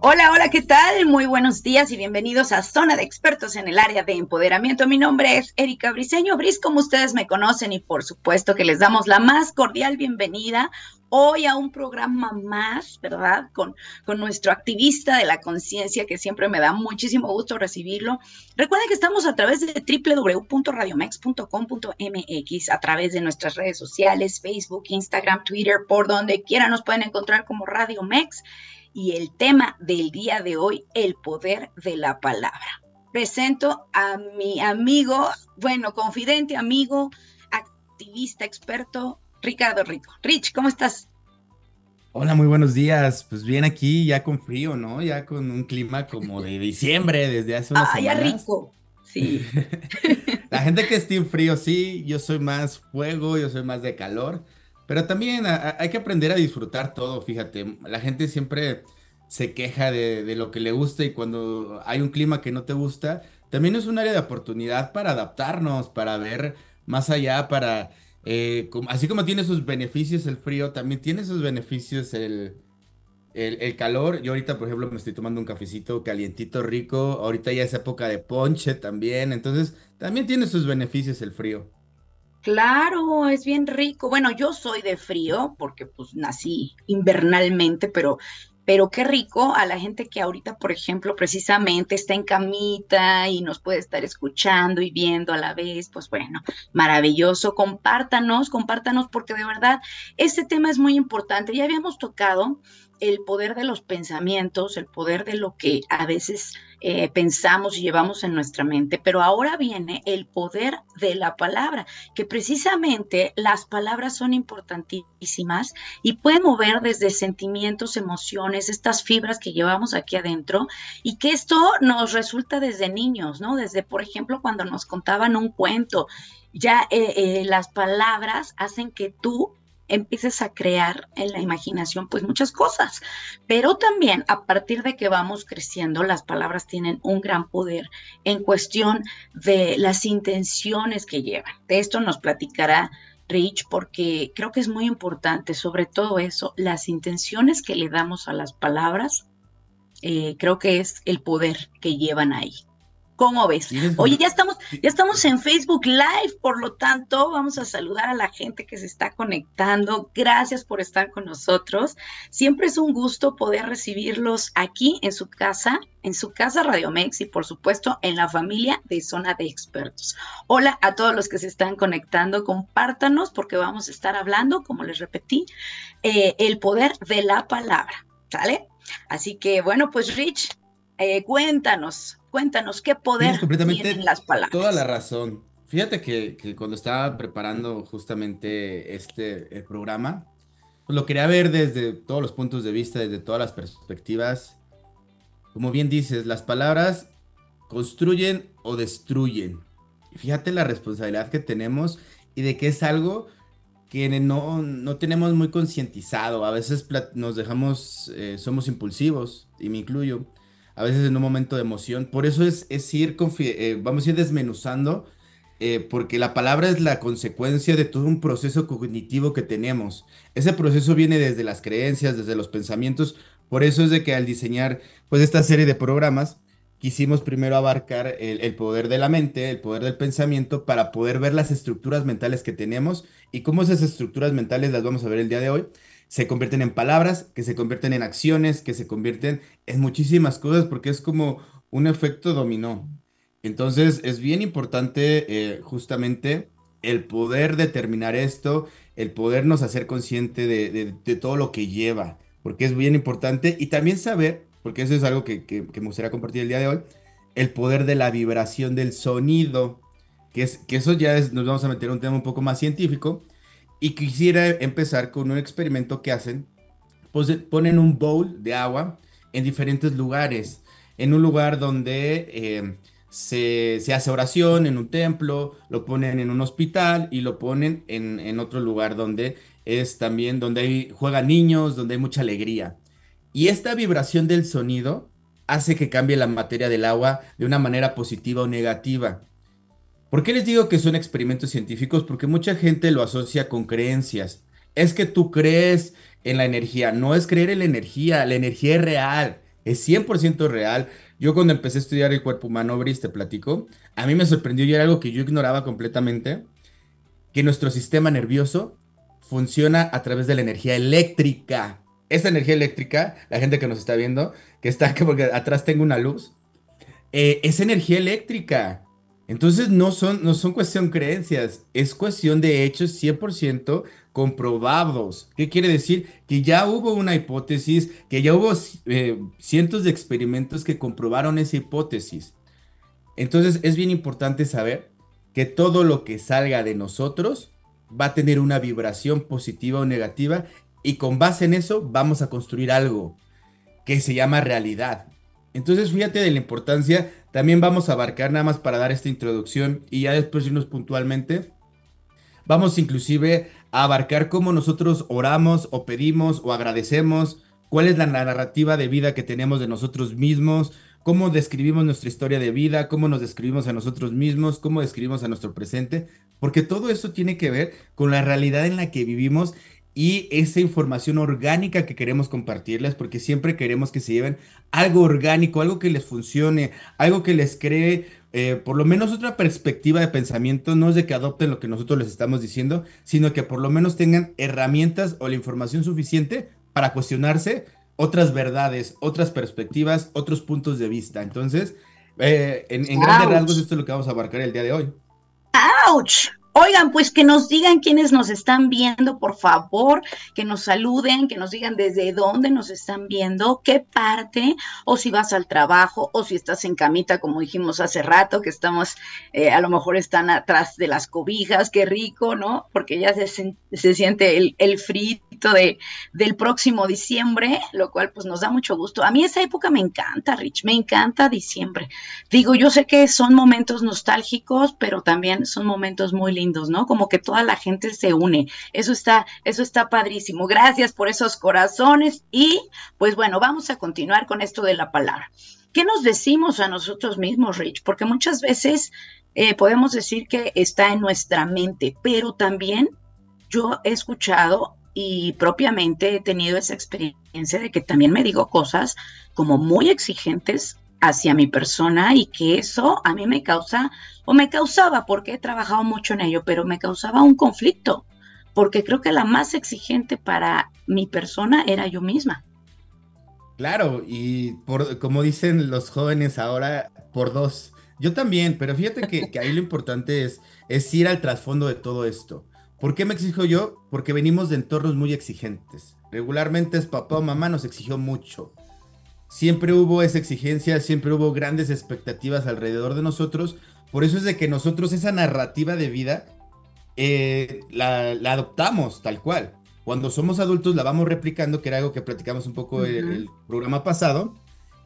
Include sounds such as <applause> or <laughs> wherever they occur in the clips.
Hola, hola, ¿qué tal? Muy buenos días y bienvenidos a Zona de Expertos en el área de empoderamiento. Mi nombre es Erika Briseño, Bris, como ustedes me conocen, y por supuesto que les damos la más cordial bienvenida hoy a un programa más, ¿verdad? Con, con nuestro activista de la conciencia, que siempre me da muchísimo gusto recibirlo. Recuerden que estamos a través de www.radiomex.com.mx, a través de nuestras redes sociales, Facebook, Instagram, Twitter, por donde quiera nos pueden encontrar como Radio Mex y el tema del día de hoy, el poder de la palabra. Presento a mi amigo, bueno, confidente, amigo, activista, experto, Ricardo Rico. Rich, ¿cómo estás? Hola, muy buenos días. Pues bien aquí, ya con frío, ¿no? Ya con un clima como de diciembre desde hace unas ah, ya rico. Sí. <laughs> La gente que esté en frío, sí, yo soy más fuego, yo soy más de calor. Pero también hay que aprender a disfrutar todo, fíjate. La gente siempre se queja de, lo que le gusta y cuando hay un clima que no te gusta, también es un área de oportunidad para adaptarnos, para ver más allá, para... Eh, así como tiene sus beneficios el frío, también tiene sus beneficios el, el, calor. Yo ahorita, por ejemplo, me estoy tomando un cafecito calientito, rico. Ahorita ya es época de ponche también. Entonces, también tiene sus beneficios el frío. Claro, es bien rico. Bueno, yo soy de frío porque pues nací invernalmente, pero pero qué rico a la gente que ahorita, por ejemplo, precisamente está en camita y nos puede estar escuchando y viendo a la vez, pues bueno, maravilloso. Compártanos, compártanos porque de verdad este tema es muy importante. Ya habíamos tocado el poder de los pensamientos, el poder de lo que a veces eh, pensamos y llevamos en nuestra mente, pero ahora viene el poder de la palabra, que precisamente las palabras son importantísimas y pueden mover desde sentimientos, emociones, estas fibras que llevamos aquí adentro y que esto nos resulta desde niños, ¿no? Desde, por ejemplo, cuando nos contaban un cuento, ya eh, eh, las palabras hacen que tú empieces a crear en la imaginación pues muchas cosas. Pero también a partir de que vamos creciendo, las palabras tienen un gran poder en cuestión de las intenciones que llevan. De esto nos platicará Rich porque creo que es muy importante, sobre todo eso, las intenciones que le damos a las palabras, eh, creo que es el poder que llevan ahí. ¿Cómo ves? Oye, ya estamos, ya estamos en Facebook Live, por lo tanto, vamos a saludar a la gente que se está conectando. Gracias por estar con nosotros. Siempre es un gusto poder recibirlos aquí en su casa, en su casa Radio Mex y por supuesto en la familia de Zona de Expertos. Hola a todos los que se están conectando, compártanos porque vamos a estar hablando, como les repetí, eh, el poder de la palabra, ¿sale? Así que bueno, pues Rich, eh, cuéntanos, Cuéntanos, ¿qué poder tienen las palabras? Toda la razón. Fíjate que, cuando estaba preparando justamente este programa, pues lo quería ver desde todos los puntos de vista, desde todas las perspectivas. Como bien dices, las palabras construyen o destruyen. Fíjate la responsabilidad que tenemos y de que es algo que no, no tenemos muy concientizado. A veces nos dejamos, eh, somos impulsivos, y me incluyo a veces en un momento de emoción. Por eso es, es ir, eh, vamos a ir desmenuzando, eh, porque la palabra es la consecuencia de todo un proceso cognitivo que tenemos. Ese proceso viene desde las creencias, desde los pensamientos. Por eso es de que al diseñar pues esta serie de programas, quisimos primero abarcar el, el, poder de la mente, el poder del pensamiento, para poder ver las estructuras mentales que tenemos y cómo esas estructuras mentales las vamos a ver el día de hoy se convierten en palabras, que se convierten en acciones, que se convierten en muchísimas cosas porque es como un efecto dominó. Entonces es bien importante eh, justamente el poder determinar esto, el podernos hacer consciente de, todo lo que lleva, porque es bien importante y también saber, porque eso es algo que, me gustaría compartir el día de hoy, el poder de la vibración del sonido, que, es, que eso ya es, nos vamos a meter un tema un poco más científico, y quisiera empezar con un experimento que hacen. Ponen un bowl de agua en diferentes lugares. En un lugar donde, eh, se, hace oración en un templo, lo ponen en un hospital y lo ponen en, otro lugar donde es también donde hay, juegan niños, donde hay mucha alegría. Y esta vibración del sonido hace que cambie la materia del agua de una manera positiva o negativa. ¿Por qué les digo que son experimentos científicos? Porque mucha gente lo asocia con creencias. Es que tú crees en la energía, no es creer en la energía, la energía es real, es 100% real. Yo cuando empecé a estudiar el cuerpo humano, Bris, te platico, a mí me sorprendió y era algo que yo ignoraba completamente, que nuestro sistema nervioso funciona a través de la energía eléctrica. Esa energía eléctrica, la gente que nos está viendo, que está porque atrás tengo una luz, eh, es energía eléctrica. Entonces no son, no son cuestión creencias, es cuestión de hechos 100% comprobados. ¿Qué quiere decir? Que ya hubo una hipótesis, que ya hubo eh, cientos de experimentos que comprobaron esa hipótesis. Entonces es bien importante saber que todo lo que salga de nosotros va a tener una vibración positiva o negativa y con base en eso vamos a construir algo que se llama realidad. Entonces fíjate de la importancia, también vamos a abarcar nada más para dar esta introducción y ya después irnos puntualmente. Vamos inclusive a abarcar cómo nosotros oramos o pedimos o agradecemos, cuál es la narrativa de vida que tenemos de nosotros mismos, cómo describimos nuestra historia de vida, cómo nos describimos a nosotros mismos, cómo describimos a nuestro presente, porque todo eso tiene que ver con la realidad en la que vivimos y esa información orgánica que queremos compartirles, porque siempre queremos que se lleven algo orgánico, algo que les funcione, algo que les cree eh, por lo menos otra perspectiva de pensamiento, no es de que adopten lo que nosotros les estamos diciendo, sino que por lo menos tengan herramientas o la información suficiente para cuestionarse otras verdades, otras perspectivas, otros puntos de vista. Entonces, eh, en, en grandes rasgos, esto es lo que vamos a abarcar el día de hoy. ¡Auch! Oigan, pues que nos digan quiénes nos están viendo, por favor, que nos saluden, que nos digan desde dónde nos están viendo, qué parte, o si vas al trabajo, o si estás en camita, como dijimos hace rato, que estamos, eh, a lo mejor están atrás de las cobijas, qué rico, ¿no? Porque ya se, se siente el, el frito de, del próximo diciembre, lo cual pues nos da mucho gusto. A mí esa época me encanta, Rich, me encanta diciembre. Digo, yo sé que son momentos nostálgicos, pero también son momentos muy lindos ¿no? Como que toda la gente se une. Eso está, eso está padrísimo. Gracias por esos corazones y pues bueno, vamos a continuar con esto de la palabra. ¿Qué nos decimos a nosotros mismos, Rich? Porque muchas veces eh, podemos decir que está en nuestra mente, pero también yo he escuchado y propiamente he tenido esa experiencia de que también me digo cosas como muy exigentes hacia mi persona y que eso a mí me causa o me causaba, porque he trabajado mucho en ello, pero me causaba un conflicto, porque creo que la más exigente para mi persona era yo misma. Claro, y por, como dicen los jóvenes ahora, por dos. Yo también, pero fíjate que, ahí lo importante es, es ir al trasfondo de todo esto. ¿Por qué me exijo yo? Porque venimos de entornos muy exigentes. Regularmente es papá o mamá nos exigió mucho siempre hubo esa exigencia, siempre hubo grandes expectativas alrededor de nosotros. Por eso es de que nosotros esa narrativa de vida eh, la, adoptamos tal cual. Cuando somos adultos la vamos replicando, que era algo que platicamos un poco en el, programa pasado.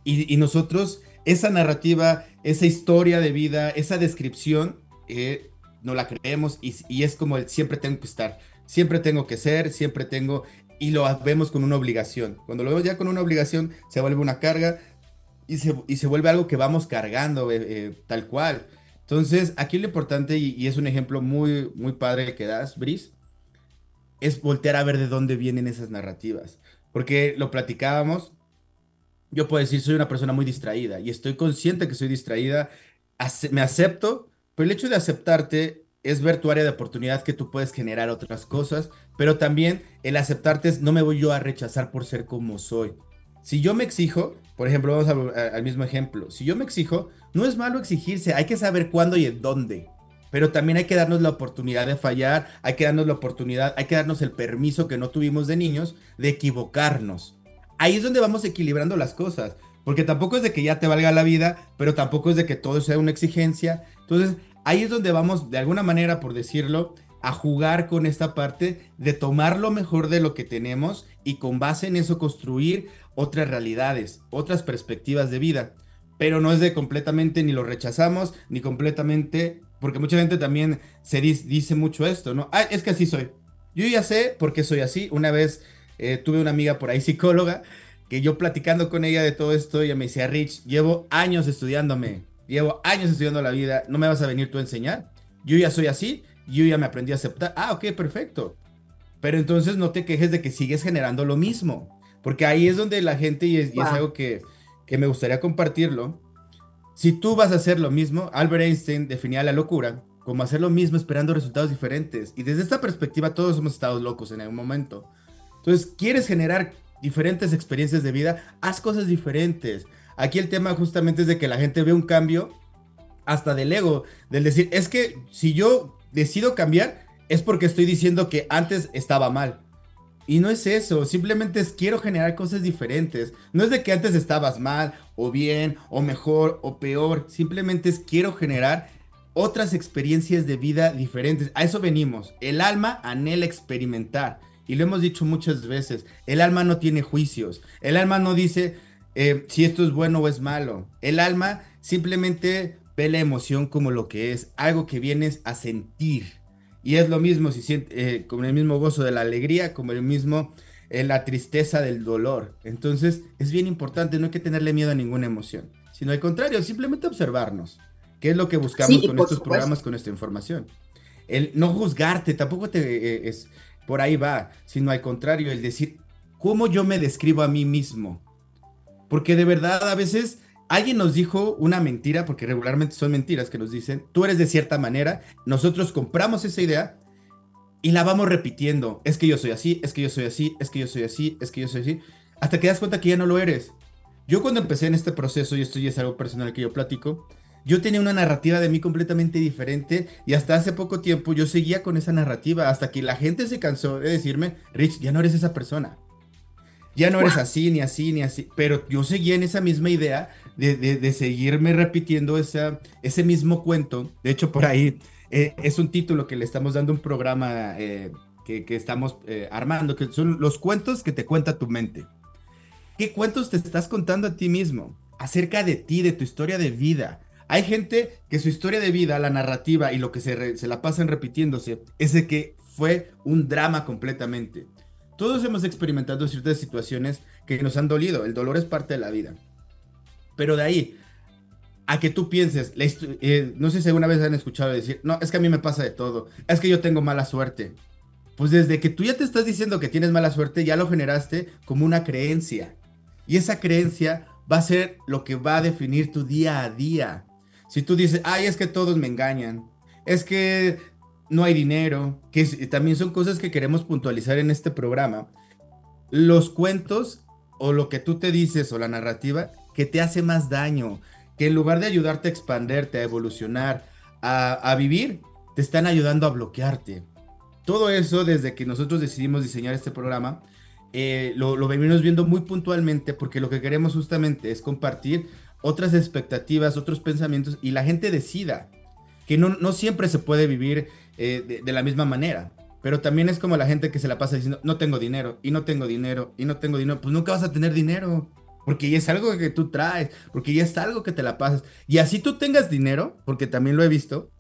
Y, nosotros esa narrativa, esa historia de vida, esa descripción, eh, no la creemos y, y es como el siempre tengo que estar, siempre tengo que ser, siempre tengo y lo vemos con una obligación. Cuando lo vemos ya con una obligación, se vuelve una carga y se, y se vuelve algo que vamos cargando eh, eh, tal cual. Entonces, aquí lo importante, y, es un ejemplo muy, muy padre que das, Brice, es voltear a ver de dónde vienen esas narrativas. Porque lo platicábamos, yo puedo decir, soy una persona muy distraída y estoy consciente que soy distraída, me acepto, pero el hecho de aceptarte es ver tu área de oportunidad que tú puedes generar otras cosas, pero también el aceptarte es no me voy yo a rechazar por ser como soy. Si yo me exijo, por ejemplo, vamos al mismo ejemplo, si yo me exijo, no es malo exigirse, hay que saber cuándo y en dónde, pero también hay que darnos la oportunidad de fallar, hay que darnos la oportunidad, hay que darnos el permiso que no tuvimos de niños de equivocarnos. Ahí es donde vamos equilibrando las cosas, porque tampoco es de que ya te valga la vida, pero tampoco es de que todo sea una exigencia. Entonces, ahí es donde vamos, de alguna manera, por decirlo, a jugar con esta parte de tomar lo mejor de lo que tenemos y con base en eso construir otras realidades, otras perspectivas de vida. pero no es de completamente ni lo rechazamos, ni completamente, porque mucha gente también se dice, mucho esto, ¿no? Ah, es que así soy. Yo ya sé por qué soy así. Una vez eh, tuve una amiga por ahí, psicóloga, que yo platicando con ella de todo esto, ella me decía, Rich, llevo años estudiándome, llevo años estudiando la vida, no me vas a venir tú a enseñar. Yo ya soy así, yo ya me aprendí a aceptar. Ah, ok, perfecto. Pero entonces no te quejes de que sigues generando lo mismo, porque ahí es donde la gente, y es, algo que, que me gustaría compartirlo, si tú vas a hacer lo mismo, Albert Einstein definía la locura como hacer lo mismo esperando resultados diferentes. Y desde esta perspectiva todos hemos estado locos en algún momento. Entonces, quieres generar diferentes experiencias de vida, haz cosas diferentes. Aquí el tema justamente es de que la gente ve un cambio hasta del ego, del decir, es que si yo decido cambiar, es porque estoy diciendo que antes estaba mal. Y no es eso, simplemente es quiero generar cosas diferentes. No es de que antes estabas mal, o bien, o mejor, o peor. Simplemente es quiero generar otras experiencias de vida diferentes. A eso venimos. El alma anhela experimentar. Y lo hemos dicho muchas veces. El alma no tiene juicios. El alma no dice eh, si esto es bueno o es malo. El alma simplemente ve la emoción como lo que es. Algo que vienes a sentir. Y es lo mismo, si siente, eh, como el mismo gozo de la alegría, como el mismo eh, la tristeza del dolor. Entonces es bien importante, no hay que tenerle miedo a ninguna emoción, sino al contrario, simplemente observarnos. ¿Qué es lo que buscamos con estos programas, con esta información? El no juzgarte, tampoco te eh, es por ahí va, sino al contrario, el decir cómo yo me describo a mí mismo. Porque de verdad a veces Alguien nos dijo una mentira, porque regularmente son mentiras que nos dicen, tú eres de cierta manera, nosotros compramos esa idea y la vamos repitiendo. Es que yo soy así, es que yo soy así, es que yo soy así, es que yo soy así, hasta que das cuenta que ya no lo eres. Yo cuando empecé en este proceso, y esto ya es algo personal que yo platico, yo tenía una narrativa de mí completamente diferente y hasta hace poco tiempo yo seguía con esa narrativa hasta que la gente se cansó de decirme, Rich, ya no eres esa persona. Ya no eres así, ni así, ni así. Pero yo seguía en esa misma idea de, seguirme repitiendo esa, ese mismo cuento. De hecho, por ahí eh, es un título que le estamos dando un programa eh, que, estamos eh, armando, que son los cuentos que te cuenta tu mente. ¿Qué cuentos te estás contando a ti mismo? Acerca de ti, de tu historia de vida. Hay gente que su historia de vida, la narrativa y lo que se, se la pasan repitiéndose es de que fue un drama completamente. Todos hemos experimentado ciertas situaciones que nos han dolido. El dolor es parte de la vida. Pero de ahí a que tú pienses, eh, no sé si alguna vez han escuchado decir, no, es que a mí me pasa de todo, es que yo tengo mala suerte. Pues desde que tú ya te estás diciendo que tienes mala suerte, ya lo generaste como una creencia. Y esa creencia va a ser lo que va a definir tu día a día. Si tú dices, ay, es que todos me engañan, es que no hay dinero, que también son cosas que queremos puntualizar en este programa. Los cuentos o lo que tú te dices o la narrativa que te hace más daño, que en lugar de ayudarte a expanderte, a evolucionar, a, vivir, te están ayudando a bloquearte. Todo eso desde que nosotros decidimos diseñar este programa, eh, lo, lo venimos viendo muy puntualmente porque lo que queremos justamente es compartir otras expectativas, otros pensamientos y la gente decida que no, no siempre se puede vivir eh, de, la misma manera. Pero también es como la gente que se la pasa diciendo, no tengo dinero, y no tengo dinero, y no tengo dinero. Pues nunca vas a tener dinero. Porque ya es algo que tú traes, porque ya es algo que te la pasas. Y así tú tengas dinero, porque también lo he visto,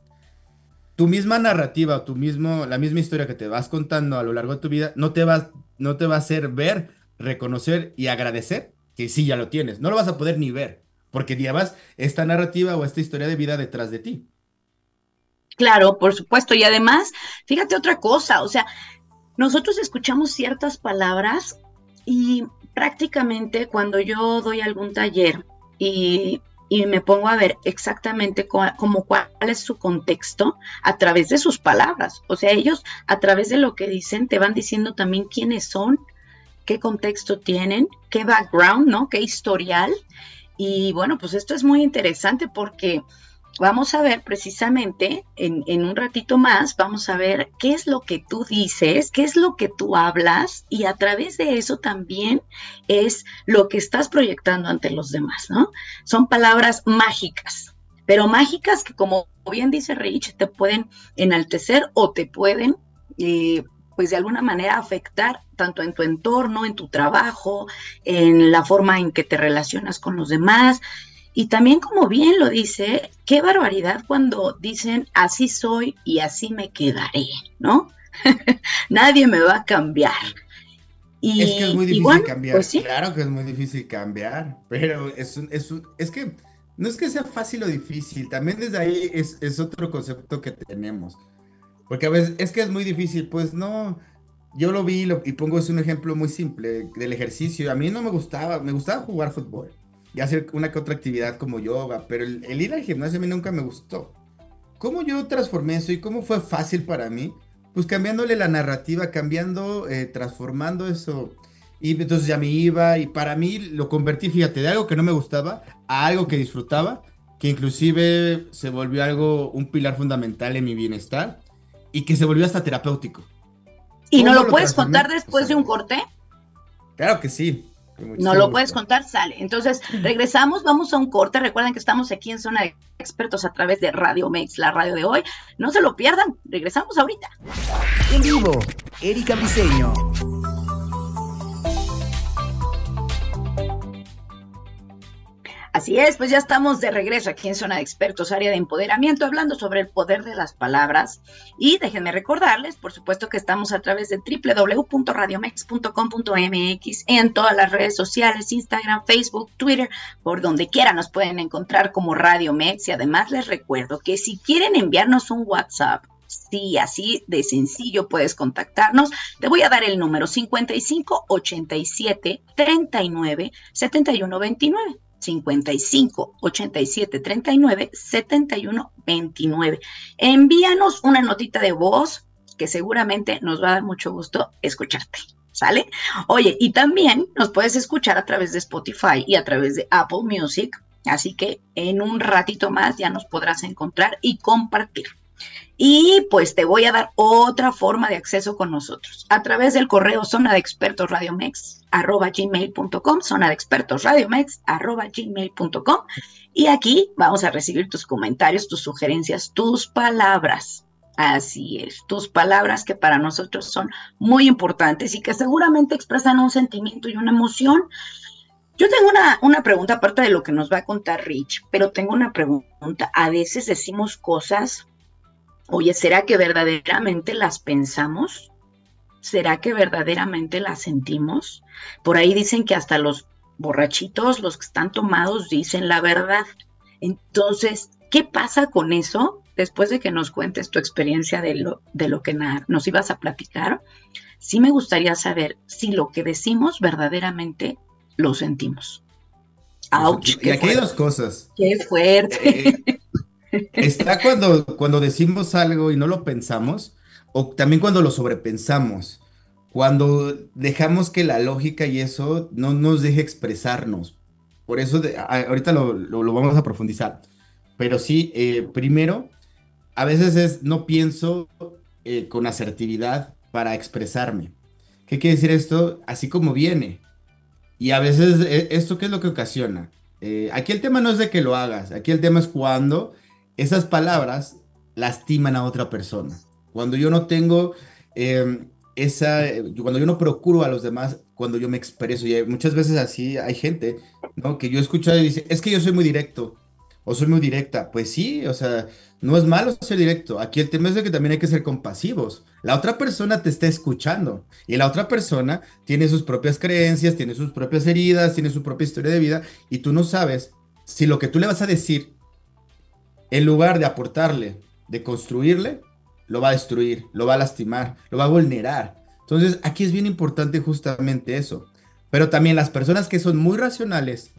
tu misma narrativa tu mismo, la misma historia que te vas contando a lo largo de tu vida no te va, no te va a hacer ver, reconocer y agradecer que sí ya lo tienes. No lo vas a poder ni ver, porque llevas esta narrativa o esta historia de vida detrás de ti. Claro, por supuesto. Y además, fíjate otra cosa, o sea, nosotros escuchamos ciertas palabras y prácticamente cuando yo doy algún taller y, me pongo a ver exactamente como cuál es su contexto a través de sus palabras. O sea, ellos a través de lo que dicen te van diciendo también quiénes son, qué contexto tienen, qué background, ¿no? Qué historial. Y bueno, pues esto es muy interesante porque vamos a ver precisamente en, un ratito más, vamos a ver qué es lo que tú dices, qué es lo que tú hablas y a través de eso también es lo que estás proyectando ante los demás, ¿no? Son palabras mágicas, pero mágicas que como bien dice Rich, te pueden enaltecer o te pueden... Eh, pues de alguna manera afectar tanto en tu entorno, en tu trabajo, en la forma en que te relacionas con los demás, Y también como bien lo dice, qué barbaridad cuando dicen así soy y así me quedaré, ¿no? <laughs> Nadie me va a cambiar. Y, es que es muy difícil cambiar. Pues claro que es muy difícil cambiar, pero es, es, es que no es que sea fácil o difícil, también desde ahí es, es otro concepto que tenemos. Porque a veces es que es muy difícil, pues no, yo lo vi y pongo es un ejemplo muy simple del ejercicio. A mí no me gustaba, me gustaba jugar fútbol y hacer una que otra actividad como yoga, pero el, el, ir al gimnasio a mí nunca me gustó. ¿Cómo yo transformé eso y cómo fue fácil para mí? Pues cambiándole la narrativa, cambiando, eh, transformando eso. Y entonces ya me iba y para mí lo convertí, fíjate, de algo que no me gustaba a algo que disfrutaba, que inclusive se volvió algo, un pilar fundamental en mi bienestar y que se volvió hasta terapéutico. ¿Y no lo, puedes contar después de un corte? Claro que sí. No lo puedes contar, sale. Entonces, regresamos, vamos a un corte. Recuerden que estamos aquí en Zona de Expertos a través de Radio Mex, la radio de hoy. No se lo pierdan, regresamos ahorita. En vivo, Erika Briseño. Así es, pues ya estamos de regreso aquí en Zona de Expertos, área de empoderamiento, hablando sobre el poder de las palabras. Y déjenme recordarles, por supuesto, que estamos a través de www.radiomex.com.mx en todas las redes sociales, Instagram, Facebook, Twitter, por donde quiera nos pueden encontrar como Radio Mex. Y además les recuerdo que si quieren enviarnos un WhatsApp, Sí, así de sencillo puedes contactarnos. Te voy a dar el número 55 87 39 71 29. 55 87 39 71 29. Envíanos una notita de voz que seguramente nos va a dar mucho gusto escucharte. ¿Sale? Oye, y también nos puedes escuchar a través de Spotify y a través de Apple Music. Así que en un ratito más ya nos podrás encontrar y compartir. Y pues te voy a dar otra forma de acceso con nosotros a través del correo zona de expertos radiomex arroba gmail.com, zona de expertos radiomex arroba gmail.com. Y aquí vamos a recibir tus comentarios, tus sugerencias, tus palabras. Así es, tus palabras que para nosotros son muy importantes y que seguramente expresan un sentimiento y una emoción. Yo tengo una, una pregunta aparte de lo que nos va a contar Rich, pero tengo una pregunta. A veces decimos cosas Oye, ¿será que verdaderamente las pensamos? ¿Será que verdaderamente las sentimos? Por ahí dicen que hasta los borrachitos, los que están tomados, dicen la verdad. Entonces, ¿qué pasa con eso? Después de que nos cuentes tu experiencia de lo, de lo que nos ibas a platicar, sí me gustaría saber si lo que decimos verdaderamente lo sentimos. ¡Auch! y aquí hay dos cosas. ¡Qué fuerte! Eh, Está cuando, cuando decimos algo y no lo pensamos, o también cuando lo sobrepensamos, cuando dejamos que la lógica y eso no nos deje expresarnos. Por eso ahorita lo, vamos a profundizar. Pero sí, eh, primero, a veces es no pienso eh, con asertividad para expresarme. ¿Qué quiere decir esto? Así como viene. Y a veces, eh, ¿esto qué es lo que ocasiona? aquí el tema no es de que lo hagas, aquí el tema es cuando esas palabras lastiman a otra persona. Cuando yo no tengo em, esa, cuando yo no procuro a los demás, cuando yo me expreso, y muchas veces así hay gente, ¿no? Que yo escucho y dice, es que yo soy muy directo, o soy muy directa. Pues sí, o sea, no es malo ser directo. Aquí el tema es de que también hay que ser compasivos. La otra persona te está escuchando y la otra persona tiene sus propias creencias, tiene sus propias heridas, tiene su propia historia de vida y tú no sabes si lo que tú le vas a decir en lugar de aportarle, de construirle, lo va a destruir, lo va a lastimar, lo va a vulnerar. Entonces, aquí es bien importante justamente eso. Pero también las personas que son muy racionales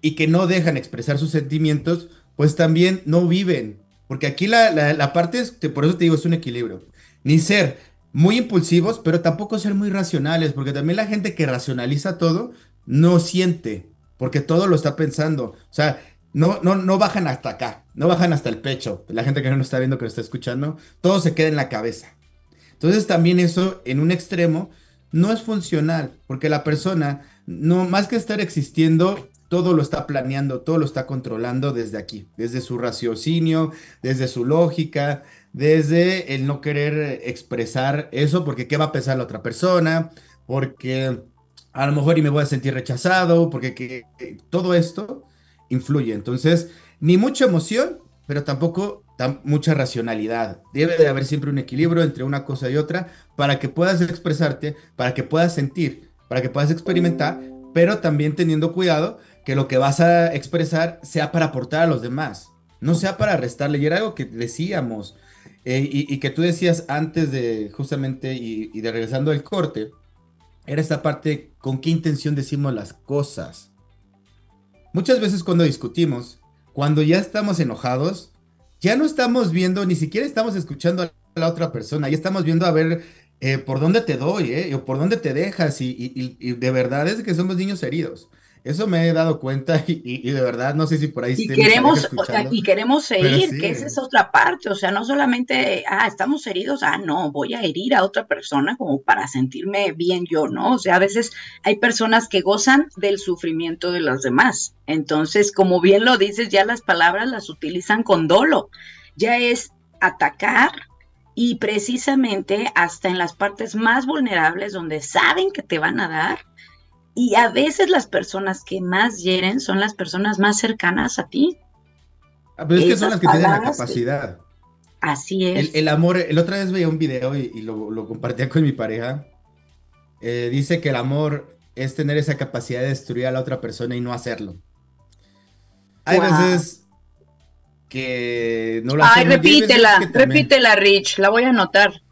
y que no dejan expresar sus sentimientos, pues también no viven. Porque aquí la, parte es, por eso te digo, es un equilibrio. Ni ser muy impulsivos, pero tampoco ser muy racionales, porque también la gente que racionaliza todo no siente, porque todo lo está pensando. O sea, no, no, no bajan hasta acá, no bajan hasta el pecho. La gente que no nos está viendo, que nos está escuchando, todo se queda en la cabeza. Entonces también eso en un extremo no es funcional, porque la persona, no más que estar existiendo, todo lo está planeando, todo lo está controlando desde aquí, desde su raciocinio, desde su lógica, desde el no querer expresar eso, porque qué va a pensar la otra persona, porque a lo mejor y me voy a sentir rechazado, porque que, todo esto influye. Entonces, ni mucha emoción, pero tampoco mucha racionalidad. Debe de haber siempre un equilibrio entre una cosa y otra para que puedas expresarte, para que puedas sentir, para que puedas experimentar, pero también teniendo cuidado que lo que vas a expresar sea para aportar a los demás, no sea para restarle. Y era algo que decíamos, eh, y, que tú decías antes de justamente y, y de regresando al corte, era esta parte con qué intención decimos las cosas. Muchas veces cuando discutimos, cuando ya estamos enojados, ya no estamos viendo, ni siquiera estamos escuchando a la otra persona, ya estamos viendo a ver eh, por dónde te doy, eh, o por dónde te dejas, y, de verdad es que somos niños heridos. Eso me he dado cuenta y, de verdad no sé si por ahí y queremos y queremos seguir, que esa es otra parte, o sea, no solamente, ah, estamos heridos, ah, no, voy a herir a otra persona como para sentirme bien yo, ¿no? O sea, a veces hay personas que gozan del sufrimiento de los demás. Entonces, como bien lo dices, ya las palabras las utilizan con dolo. Ya es atacar, y precisamente hasta en las partes más vulnerables donde saben que te van a dar, y a veces las personas que más hieren son las personas más cercanas a ti. Ah, pero es que son las que tienen la capacidad. Así es. El, amor, el otra vez veía un video y, lo, compartía con mi pareja. Eh, dice que el amor es tener esa capacidad de destruir a la otra persona y no hacerlo. Hay veces que no lo Ay, repítela, repítela, Rich, la voy a anotar,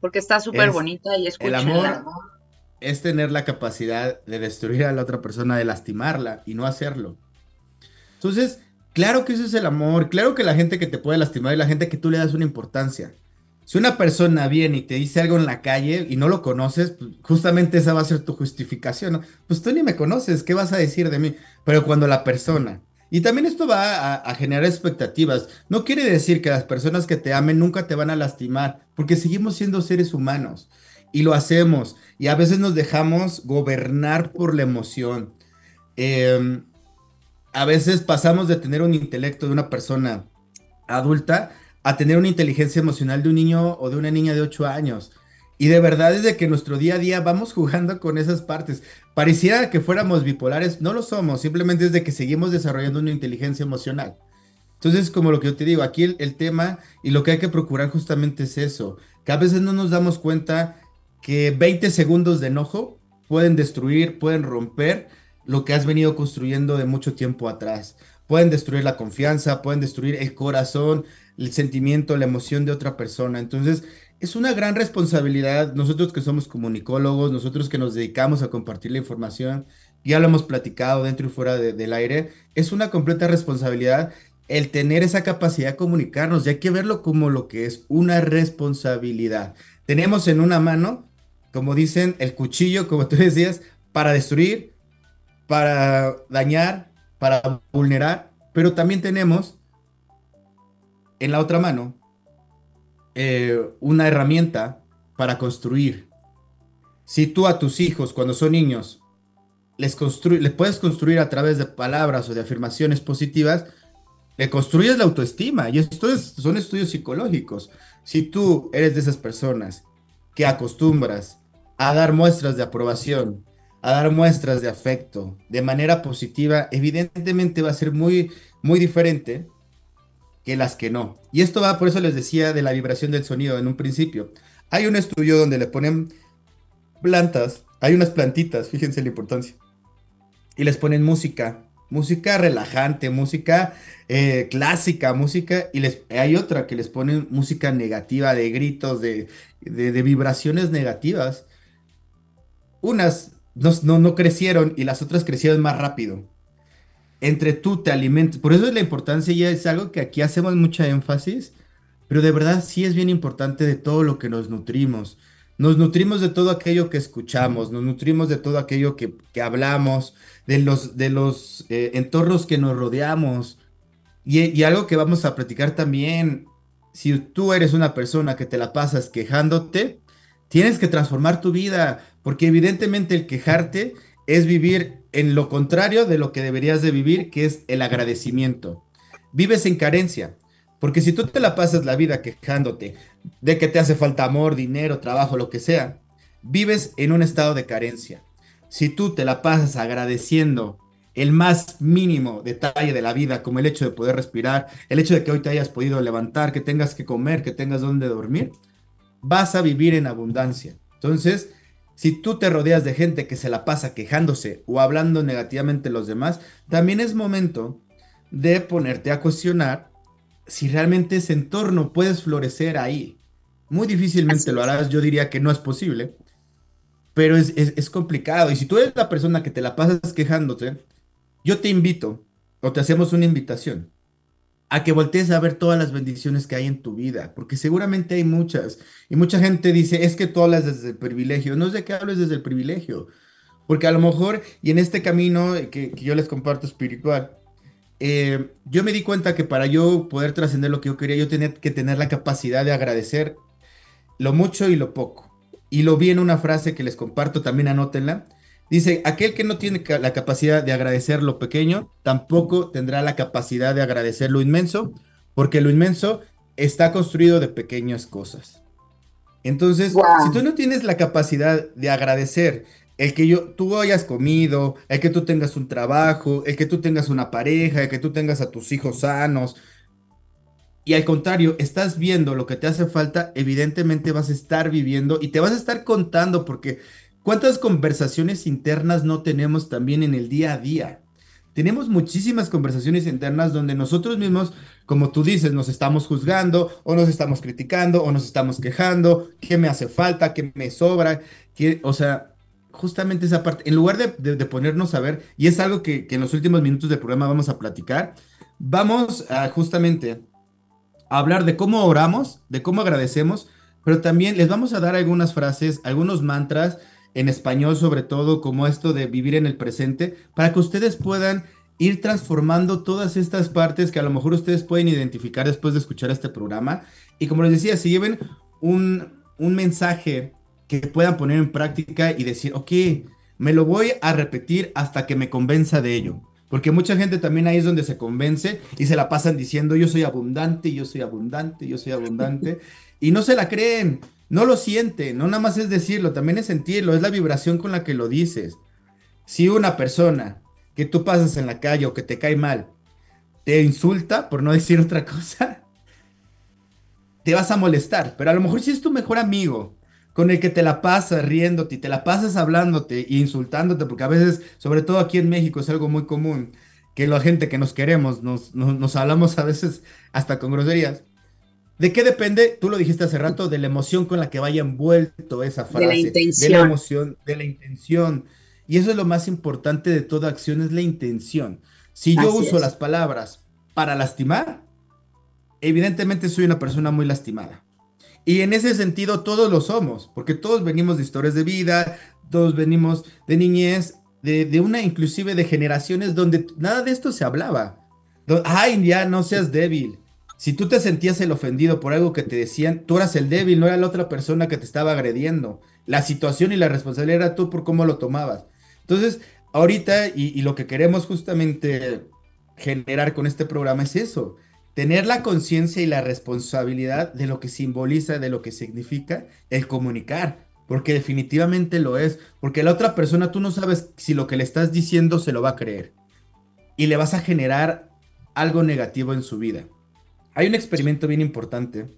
porque está súper bonita y escúchala. El amor es tener la capacidad de destruir a la otra persona, de lastimarla y no hacerlo. Entonces, claro que eso es el amor, claro que la gente que te puede lastimar es la gente que tú le das una importancia. Si una persona viene y te dice algo en la calle y no lo conoces, pues, justamente esa va a ser tu justificación. Pues tú ni me conoces, ¿qué vas a decir de mí? Pero cuando la persona... Y también esto va a, generar expectativas. No quiere decir que las personas que te amen nunca te van a lastimar, porque seguimos siendo seres humanos y lo hacemos. Y a veces nos dejamos gobernar por la emoción. Em, a veces pasamos de tener un intelecto de una persona adulta a tener una inteligencia emocional de un niño o de una niña de 8 años. Y de verdad es de que nuestro día a día vamos jugando con esas partes. Pareciera que fuéramos bipolares, no lo somos, simplemente es de que seguimos desarrollando una inteligencia emocional. Entonces, como lo que yo te digo, aquí el, el tema y lo que hay que procurar justamente es eso, que a veces no nos damos cuenta que 20 segundos de enojo pueden destruir, pueden romper lo que has venido construyendo de mucho tiempo atrás. Pueden destruir la confianza, pueden destruir el corazón, el sentimiento, la emoción de otra persona. Entonces, es una gran responsabilidad, nosotros que somos comunicólogos, nosotros que nos dedicamos a compartir la información, ya lo hemos platicado dentro y fuera del aire, es una completa responsabilidad el tener esa capacidad de comunicarnos, ya hay que verlo como lo que es una responsabilidad. Tenemos en una mano como dicen, el cuchillo, como tú decías, para destruir, para dañar, para vulnerar, pero también tenemos en la otra mano eh, una herramienta para construir. Si tú a tus hijos, cuando son niños, les, les puedes construir a través de palabras o de afirmaciones positivas, le construyes la autoestima. Y esto son estudios psicológicos. Si tú eres de esas personas que acostumbras a dar muestras de aprobación, a dar muestras de afecto de manera positiva, evidentemente va a ser muy, muy diferente que las que no. Y esto va, por eso les decía de la vibración del sonido en un principio. Hay un estudio donde le ponen plantas, hay unas plantitas, <laughs> fíjense la importancia, y les ponen música, música relajante, música eh, clásica, música, y les, hay otra que les ponen música negativa, de gritos, de, de, vibraciones negativas. Unas no, no, crecieron y las otras crecieron más rápido. Entre tú te alimentas, por eso es la importancia, y es algo que aquí hacemos mucha énfasis, pero de verdad sí es bien importante de todo lo que nos nutrimos. Nos nutrimos de todo aquello que escuchamos, nos nutrimos de todo aquello que, que hablamos, de los, de los eh, entornos que nos rodeamos. Y, algo que vamos a platicar también, si tú eres una persona que te la pasas quejándote, tienes que transformar tu vida, porque evidentemente el quejarte es vivir en lo contrario de lo que deberías de vivir, que es el agradecimiento. Vives en carencia, porque si tú te la pasas la vida quejándote de que te hace falta amor, dinero, trabajo, lo que sea, vives en un estado de carencia si tú te la pasas agradeciendo el más mínimo detalle de la vida, como el hecho de poder respirar, el hecho de que hoy te hayas podido levantar, que tengas que comer, que tengas donde dormir, vas a vivir en abundancia. Entonces, si tú te rodeas de gente que se la pasa quejándose o hablando negativamente de los demás, también es momento de ponerte a cuestionar si realmente ese entorno puedes florecer ahí. Muy difícilmente lo harás, yo diría que no es posible, pero es, es, complicado. Y si tú eres la persona que te la pasas quejándote, yo te invito, o te hacemos una invitación, a que voltees a ver todas las bendiciones que hay en tu vida, porque seguramente hay muchas. Y mucha gente dice, es que tú hablas desde el privilegio. No es de que hables desde el privilegio, porque a lo mejor, y en este camino que, yo les comparto espiritual, eh, yo me di cuenta que para yo poder trascender lo que yo quería, yo tenía que tener la capacidad de agradecer lo mucho y lo poco. Y lo vi en una frase que les comparto, también anótenla, Dice, aquel que no tiene la capacidad de agradecer lo pequeño, tampoco tendrá la capacidad de agradecer lo inmenso, porque lo inmenso está construido de pequeñas cosas. Entonces, si tú no tienes la capacidad de agradecer el que yo, tú hayas comido, el que tú tengas un trabajo, el que tú tengas una pareja, el que tú tengas a tus hijos sanos, y al contrario, estás viendo lo que te hace falta, evidentemente vas a estar viviendo y te vas a estar contando porque ¿Cuántas conversaciones internas no tenemos también en el día a día? Tenemos muchísimas conversaciones internas donde nosotros mismos, como tú dices, nos estamos juzgando o nos estamos criticando o nos estamos quejando, qué me hace falta, qué me sobra, o sea, justamente esa parte, en lugar de, ponernos a ver, y es algo que, en los últimos minutos del programa vamos a platicar, vamos a justamente a hablar de cómo oramos, de cómo agradecemos, pero también les vamos a dar algunas frases, algunos mantras, en español sobre todo, como esto de vivir en el presente, para que ustedes puedan ir transformando todas estas partes que a lo mejor ustedes pueden identificar después de escuchar este programa. Y como les decía, si lleven un, un mensaje que puedan poner en práctica y decir, ok, me lo voy a repetir hasta que me convenza de ello. Porque mucha gente también ahí es donde se convence y se la pasan diciendo, yo soy abundante, yo soy abundante, yo soy abundante. <laughs> y no se la creen no lo siente, no nada más es decirlo, también es sentirlo, es la vibración con la que lo dices. Si una persona que tú pasas en la calle o que te cae mal, te insulta, por no <laughs> decir otra cosa, te vas a molestar. Pero a lo mejor si es tu mejor amigo, con el que te la pasas riéndote y te la pasas hablándote e insultándote, porque a veces, sobre todo aquí en México, es algo muy común, que la gente que nos queremos, nos, nos hablamos a veces hasta con groserías. ¿De qué depende? Tú lo dijiste hace rato, de la emoción con la que vaya envuelto esa frase. De la intención. De la emoción, de la intención. Y eso es lo más importante de toda acción, es la intención. Si yo uso las palabras para lastimar, evidentemente soy una persona muy lastimada. Y en ese sentido todos lo somos, porque todos venimos de historias de vida, todos venimos de niñez, de, de una inclusive de generaciones donde nada de esto se hablaba. Ay, ya no seas débil si tú te sentías el ofendido por algo que te decían, tú eras el débil, no era la otra persona que te estaba agrediendo. La situación y la responsabilidad era tú por cómo lo tomabas. Entonces, ahorita, y, lo que queremos justamente generar con este programa es eso, tener la conciencia y la responsabilidad de lo que simboliza, de lo que significa el comunicar, porque definitivamente lo es, porque la otra persona tú no sabes si lo que le estás diciendo se lo va a creer y le vas a generar algo negativo en su vida. Hay un experimento bien importante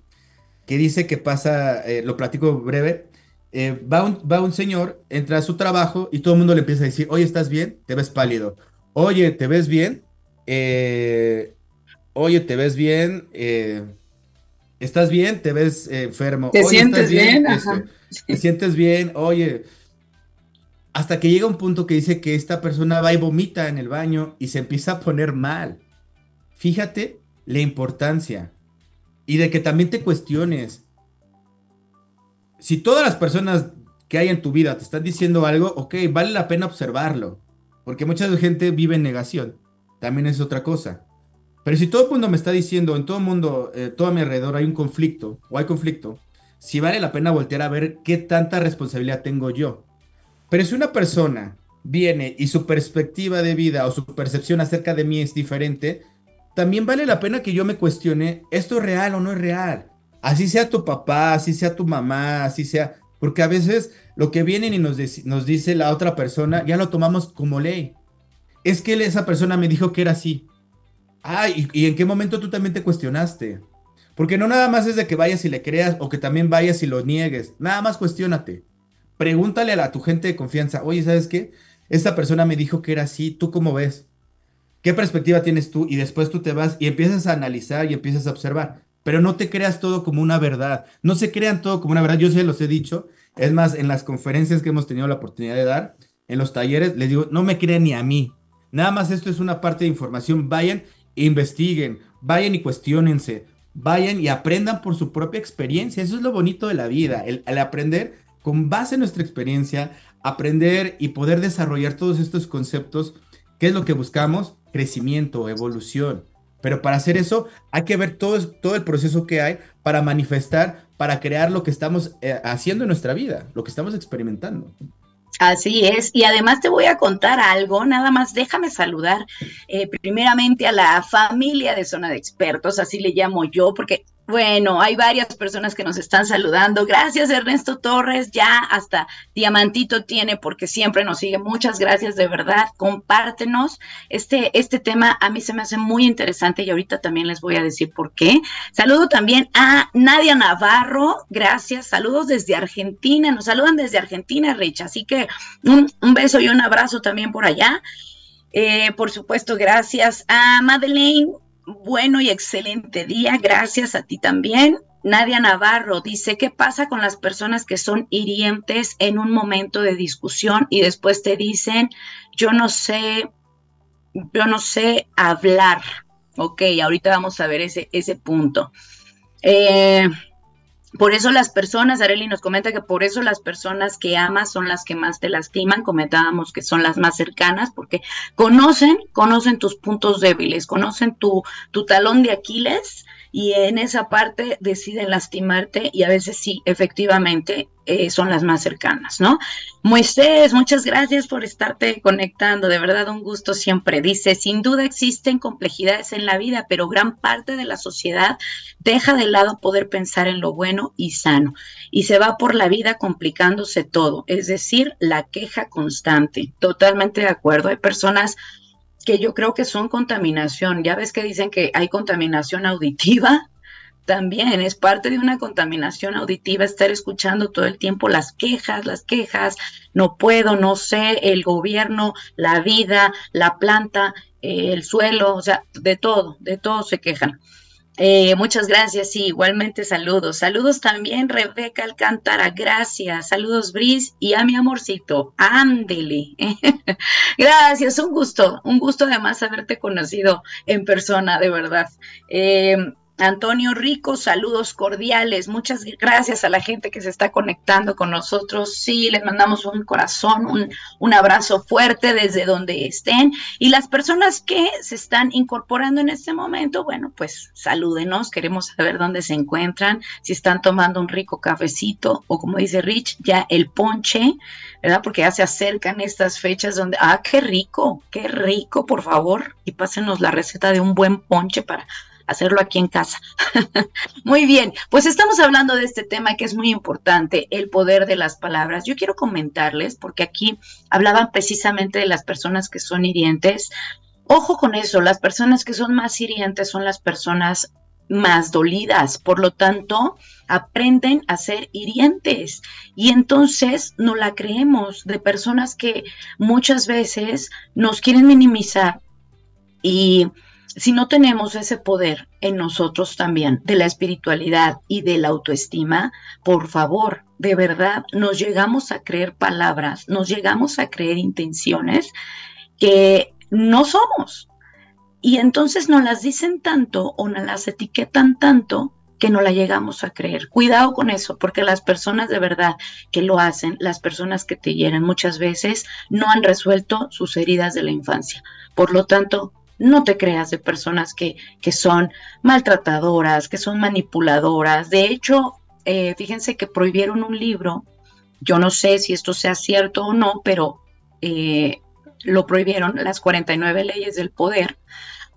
que dice que pasa, eh, lo platico breve, eh, va, un, va un señor, entra a su trabajo y todo el mundo le empieza a decir, oye, ¿estás bien? Te ves pálido. Oye, ¿te ves bien? Eh, oye, ¿te ves bien? ¿Estás bien? ¿Te ves enfermo? ¿Te sientes bien? ¿Te sientes bien? Oye, hasta que llega un punto que dice que esta persona va y vomita en el baño y se empieza a poner mal. Fíjate la importancia y de que también te cuestiones. Si todas las personas que hay en tu vida te están diciendo algo, ok, vale la pena observarlo, porque mucha gente vive en negación, también es otra cosa. Pero si todo el mundo me está diciendo, en todo el mundo, eh, todo a mi alrededor hay un conflicto, o hay conflicto, si vale la pena voltear a ver qué tanta responsabilidad tengo yo. Pero si una persona viene y su perspectiva de vida o su percepción acerca de mí es diferente, también vale la pena que yo me cuestione, ¿esto es real o no es real? Así sea tu papá, así sea tu mamá, así sea, porque a veces lo que vienen y nos, dice la otra persona ya lo tomamos como ley. es que esa persona me dijo que era así. Ay, ¿y, en qué momento tú también te cuestionaste? Porque no nada más es de que vayas y le creas o que también vayas y lo niegues. Nada más cuestionate. Pregúntale a, tu gente de confianza, oye, ¿sabes qué? Esta persona me dijo que era así, ¿tú cómo ves? ¿Qué perspectiva tienes tú? Y después tú te vas y empiezas a analizar y empiezas a observar. Pero no te creas todo como una verdad. No se crean todo como una verdad. Yo se los he dicho. Es más, en las conferencias que hemos tenido la oportunidad de dar, en los talleres, les digo, no me crean ni a mí. Nada más esto es una parte de información. Vayan investiguen, vayan y cuestionense, vayan y aprendan por su propia experiencia. Eso es lo bonito de la vida, el, aprender con base en nuestra experiencia, aprender y poder desarrollar todos estos conceptos. ¿Qué es lo que buscamos? Crecimiento, evolución. Pero para hacer eso hay que ver todo, todo el proceso que hay para manifestar, para crear lo que estamos eh, haciendo en nuestra vida, lo que estamos experimentando. Así es, y además te voy a contar algo, nada más déjame saludar eh, primeramente a la familia de Zona de Expertos, así le llamo yo, porque bueno, hay varias personas que nos están saludando. Gracias, Ernesto Torres. Ya hasta Diamantito tiene porque siempre nos sigue. Muchas gracias, de verdad. Compártenos. Este, este tema a mí se me hace muy interesante y ahorita también les voy a decir por qué. Saludo también a Nadia Navarro. Gracias. Saludos desde Argentina. Nos saludan desde Argentina, Rich. Así que un, beso y un abrazo también por allá. Eh, por supuesto, gracias a Madeleine bueno y excelente día. Gracias a ti también. Nadia Navarro dice, ¿qué pasa con las personas que son hirientes en un momento de discusión y después te dicen, yo no sé, yo no sé hablar? Ok, ahorita vamos a ver ese, ese punto. Eh, por eso las personas, Areli nos comenta que por eso las personas que amas son las que más te lastiman, comentábamos que son las más cercanas, porque conocen, conocen tus puntos débiles, conocen tu, tu talón de Aquiles y en esa parte deciden lastimarte y a veces sí, efectivamente, eh, son las más cercanas, ¿no? Moisés, muchas gracias por estarte conectando, de verdad un gusto siempre. Dice, sin duda existen complejidades en la vida, pero gran parte de la sociedad deja de lado poder pensar en lo bueno y sano y se va por la vida complicándose todo, es decir, la queja constante. Totalmente de acuerdo, hay personas que yo creo que son contaminación. Ya ves que dicen que hay contaminación auditiva. <laughs> También es parte de una contaminación auditiva estar escuchando todo el tiempo las quejas, las quejas, no puedo, no sé, el gobierno, la vida, la planta, el suelo, o sea, de todo, de todo se quejan. Eh, muchas gracias, sí, igualmente saludos. Saludos también, Rebeca Alcántara, gracias. Saludos, Bris, y a mi amorcito, ándele. <laughs> gracias, un gusto, un gusto además haberte conocido en persona, de verdad. Eh, Antonio Rico, saludos cordiales. Muchas gracias a la gente que se está conectando con nosotros. Sí, les mandamos un corazón, un, un, abrazo fuerte desde donde estén. Y las personas que se están incorporando en este momento, bueno, pues salúdenos. Queremos saber dónde se encuentran, si están tomando un rico cafecito o como dice Rich, ya el ponche, ¿verdad? Porque ya se acercan estas fechas donde, ah, qué rico, qué rico, por favor. Y pásenos la receta de un buen ponche para hacerlo aquí en casa. <laughs> muy bien, pues estamos hablando de este tema que es muy importante, el poder de las palabras. Yo quiero comentarles, porque aquí hablaban precisamente de las personas que son hirientes. Ojo con eso, las personas que son más hirientes son las personas más dolidas, por lo tanto, aprenden a ser hirientes y entonces no la creemos de personas que muchas veces nos quieren minimizar y si no tenemos ese poder en nosotros también de la espiritualidad y de la autoestima, por favor, de verdad, nos llegamos a creer palabras, nos llegamos a creer intenciones que no somos. Y entonces nos las dicen tanto o nos las etiquetan tanto que no la llegamos a creer. Cuidado con eso, porque las personas de verdad que lo hacen, las personas que te hieren muchas veces, no han resuelto sus heridas de la infancia. Por lo tanto, no te creas de personas que, que son maltratadoras, que son manipuladoras. De hecho, eh, fíjense que prohibieron un libro, yo no sé si esto sea cierto o no, pero eh, lo prohibieron las 49 leyes del poder,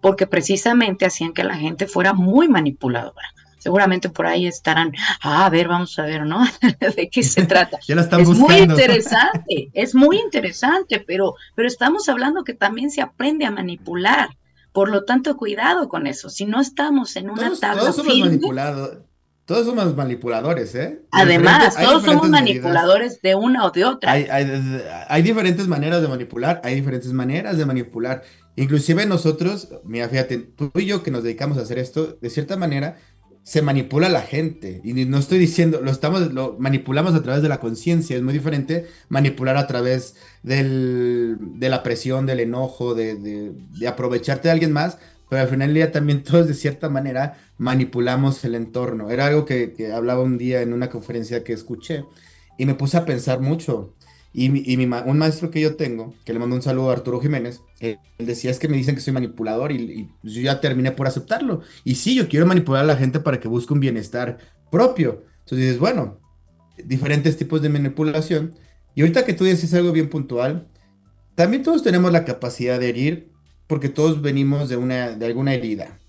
porque precisamente hacían que la gente fuera muy manipuladora. Seguramente por ahí estarán, ah, a ver, vamos a ver, ¿no? <laughs> ¿De qué se <laughs> trata? ya la están es buscando. muy interesante, <laughs> es muy interesante, pero, pero estamos hablando que también se aprende a manipular. Por lo tanto, cuidado con eso. Si no estamos en una todos, tabla todos somos firme, manipulados. Todos somos manipuladores, ¿eh? Además, todos somos medidas. manipuladores de una o de otra. Hay, hay- hay diferentes maneras de manipular, hay diferentes maneras de manipular. Inclusive nosotros, mira, fíjate, tú y yo que nos dedicamos a hacer esto, de cierta manera se manipula a la gente. Y no estoy diciendo, lo estamos, lo manipulamos a través de la conciencia. Es muy diferente manipular a través del, de la presión, del enojo, de, de- de aprovecharte de alguien más. Pero al final día también <laughs> todos de cierta manera manipulamos el entorno. Era algo que, que hablaba un día en una conferencia que escuché y me puse a pensar mucho. Y, mi- un maestro que yo tengo, que le mando un saludo a Arturo Jiménez, él decía es que me dicen que soy manipulador y, y yo ya terminé por aceptarlo. Y sí, yo quiero manipular a la gente para que busque un bienestar propio. Entonces dices, bueno, diferentes tipos de manipulación. Y ahorita que tú dices algo bien puntual, también todos tenemos la capacidad de herir porque todos venimos de, una, de alguna herida.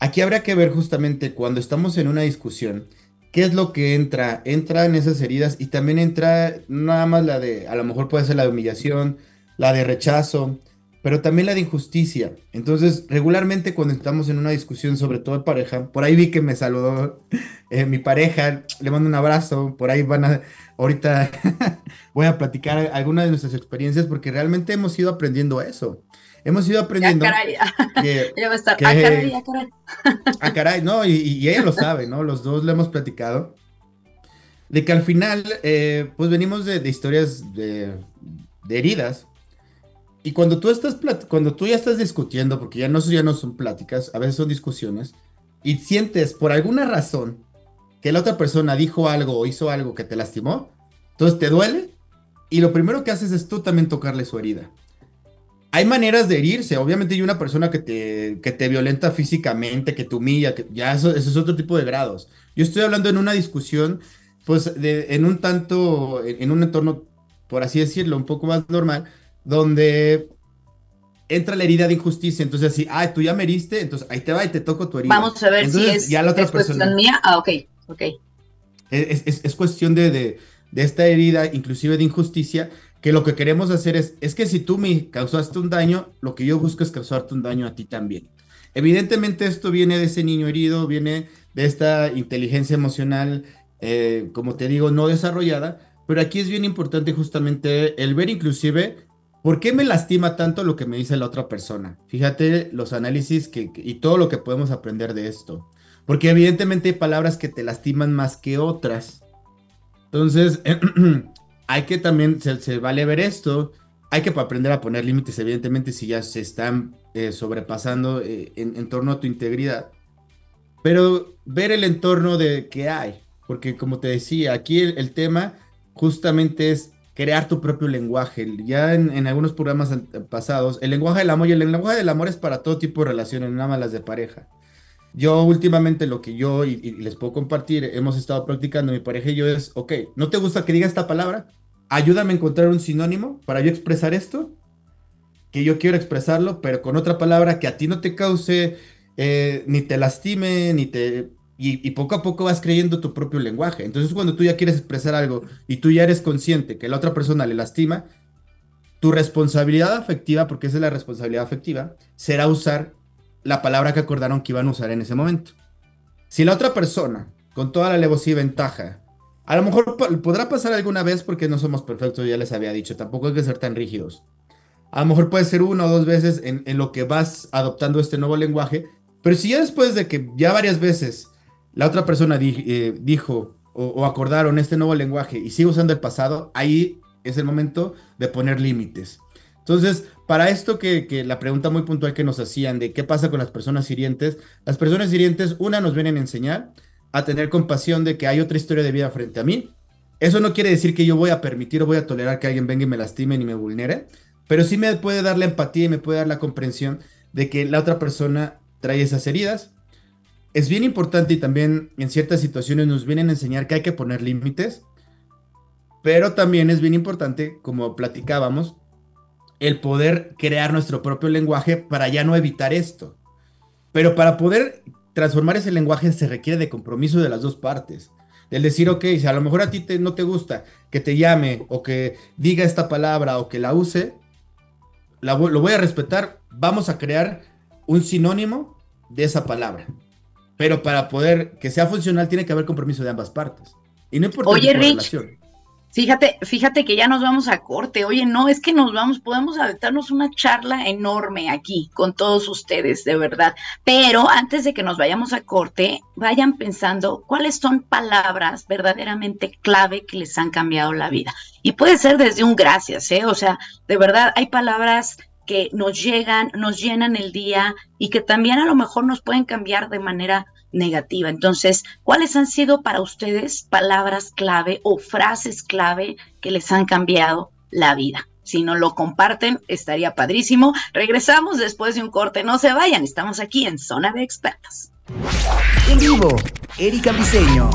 Aquí habrá que ver justamente cuando estamos en una discusión, qué es lo que entra. Entra en esas heridas y también entra nada más la de, a lo mejor puede ser la de humillación, la de rechazo, pero también la de injusticia. Entonces, regularmente cuando estamos en una discusión, sobre todo de pareja, por ahí vi que me saludó eh, mi pareja, le mando un abrazo, por ahí van a, ahorita <laughs> voy a platicar algunas de nuestras experiencias porque realmente hemos ido aprendiendo eso. Hemos ido Ya, aprendiendo caray, <laughs> que, <laughs> ya va a estar. que- Ah, caray, ya, caray. ah, caray, no, y, y ella lo sabe, ¿no? Los dos lo hemos platicado. De que al final, eh, pues venimos de, de historias de, de heridas. Y cuando tú estás cuando tú ya estás discutiendo, porque ya no, ya no son pláticas, a veces son discusiones, y sientes por alguna razón que la otra persona dijo algo o hizo algo que te lastimó, entonces te duele, y lo primero que haces es tú también tocarle su herida. Hay maneras de herirse, obviamente hay una persona que te, que te violenta físicamente, que te humilla, que ya eso, eso es otro tipo de grados. Yo estoy hablando en una discusión, pues de- en un tanto, en, en un entorno, por así decirlo, un poco más normal, donde entra la herida de injusticia, entonces así, ah, tú ya me heriste, entonces ahí te va y te toco tu herida. Vamos a ver si Entonces, es, ya la otra es cuestión persona- mía. Ah, ok, ok. Es, es- es cuestión de, de- de esta herida, inclusive de injusticia, que lo que queremos hacer es, es que si tú me causaste un daño, lo que yo busco es causarte un daño a ti también. Evidentemente esto viene de ese niño herido, viene de esta inteligencia emocional, eh, como te digo, no desarrollada, pero aquí es bien importante justamente el ver inclusive por qué me lastima tanto lo que me dice la otra persona. Fíjate los análisis que, y todo lo que podemos aprender de esto. Porque evidentemente hay palabras que te lastiman más que otras. Entonces, <clears throat> hay que también, se, se vale ver esto. Hay que aprender a poner límites, evidentemente, si ya se están eh, sobrepasando eh, en, en torno a tu integridad. Pero ver el entorno de que hay. Porque como te decía, aquí el, el tema justamente es crear tu propio lenguaje. Ya en, en algunos programas pasados, el lenguaje del amor, y el lenguaje del amor es para todo tipo de relaciones, nada más las de pareja. Yo últimamente lo que yo y, y les puedo compartir, hemos estado practicando mi pareja y yo es, ok, ¿no te gusta que diga esta palabra? Ayúdame a encontrar un sinónimo para yo expresar esto, que yo quiero expresarlo, pero con otra palabra que a ti no te cause, eh, ni te lastime, ni te... Y, poco a poco vas creyendo tu propio lenguaje. Entonces cuando tú ya quieres expresar algo y tú ya eres consciente que la otra persona le lastima, tu responsabilidad afectiva, porque esa es la responsabilidad afectiva, será usar la palabra que acordaron que iban a usar en ese momento. Si la otra persona, con toda la alevosía y ventaja, a lo mejor po- podrá pasar alguna vez porque no somos perfectos, ya les había dicho, tampoco hay que ser tan rígidos. A lo mejor puede ser una o dos veces en, lo que vas adoptando este nuevo lenguaje, pero si ya después de que ya varias veces la otra persona eh, dijo o, acordaron este nuevo lenguaje y sigue usando el pasado, ahí es el momento de poner límites. Entonces, para esto que, que la pregunta muy puntual que nos hacían de qué pasa con las personas hirientes, las personas hirientes, una, nos vienen a enseñar a tener compasión de que hay otra historia de vida frente a mí. Eso no quiere decir que yo voy a permitir o voy a tolerar que alguien venga y me lastime ni me vulnere, pero sí me puede dar la empatía y me puede dar la comprensión de que la otra persona trae esas heridas. Es bien importante y también en ciertas situaciones nos vienen a enseñar que hay que poner límites, pero también es bien importante, como platicábamos, el poder crear nuestro propio lenguaje para ya no evitar esto. Pero para poder transformar ese lenguaje se requiere de compromiso de las dos partes. El decir, ok, si a lo mejor a ti no te gusta que te llame o que diga esta palabra o que la use, lo voy a respetar, vamos a crear un sinónimo de esa palabra. Pero para poder que sea funcional tiene que haber compromiso de ambas partes. Y no importa Oye, Rich, Fíjate, fíjate que ya nos vamos a corte. Oye, no, es que nos vamos, podemos adaptarnos una charla enorme aquí con todos ustedes, de verdad. Pero antes de que nos vayamos a corte, vayan pensando cuáles son palabras verdaderamente clave que les han cambiado la vida. Y puede ser desde un gracias, ¿eh? O sea, de verdad hay palabras que nos llegan, nos llenan el día y que también a lo mejor nos pueden cambiar de manera negativa. Entonces, ¿cuáles han sido para ustedes palabras clave o frases clave que les han cambiado la vida? Si no lo comparten, estaría padrísimo. Regresamos después de un corte. No se vayan, estamos aquí en Zona de Expertos. En vivo, Erika Briseño.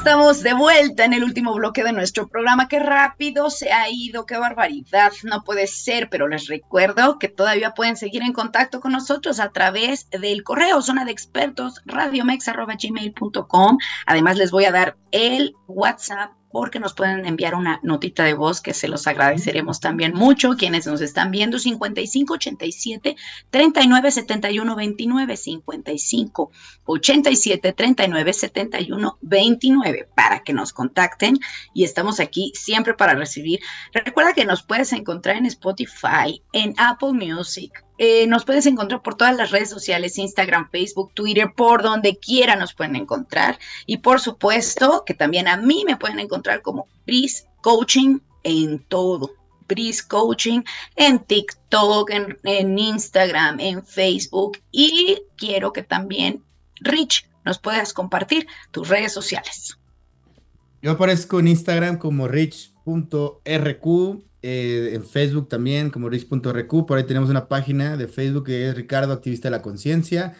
Estamos de vuelta en el último bloque de nuestro programa. Qué rápido se ha ido, qué barbaridad. No puede ser, pero les recuerdo que todavía pueden seguir en contacto con nosotros a través del correo zona de expertos radiomex.gmail.com. Además, les voy a dar el WhatsApp porque nos pueden enviar una notita de voz que se los agradeceremos también mucho. Quienes nos están viendo, 55 87 39 71 29, 55 87 39 71 29, para que nos contacten y estamos aquí siempre para recibir. Recuerda que nos puedes encontrar en Spotify, en Apple Music, eh, nos puedes encontrar por todas las redes sociales, Instagram, Facebook, Twitter, por donde quiera nos pueden encontrar. Y por supuesto que también a mí me pueden encontrar como Bris Coaching en todo. Bris Coaching en TikTok, en Instagram, en Facebook. Y quiero que también, Rich, nos puedas compartir tus redes sociales. Yo aparezco en Instagram como rich.rq eh, en Facebook también como Rich.rq. Por ahí tenemos una página de Facebook que es Ricardo Activista de la Conciencia.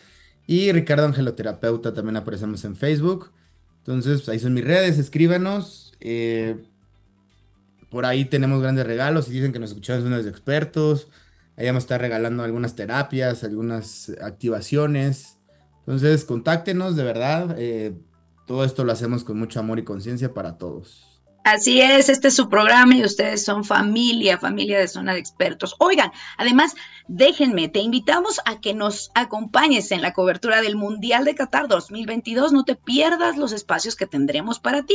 Y Ricardo Angeloterapeuta también aparecemos en Facebook. Entonces, ahí son mis redes, escríbanos. Eh, por ahí tenemos grandes regalos. y dicen que nos escuchamos unos expertos. Ahí vamos a estar regalando algunas terapias, algunas activaciones. Entonces, contáctenos, de verdad. Eh, todo esto lo hacemos con mucho amor y conciencia para todos. Así es, este es su programa y ustedes son familia, familia de zona de expertos. Oigan, además, déjenme, te invitamos a que nos acompañes en la cobertura del Mundial de Qatar 2022. No te pierdas los espacios que tendremos para ti.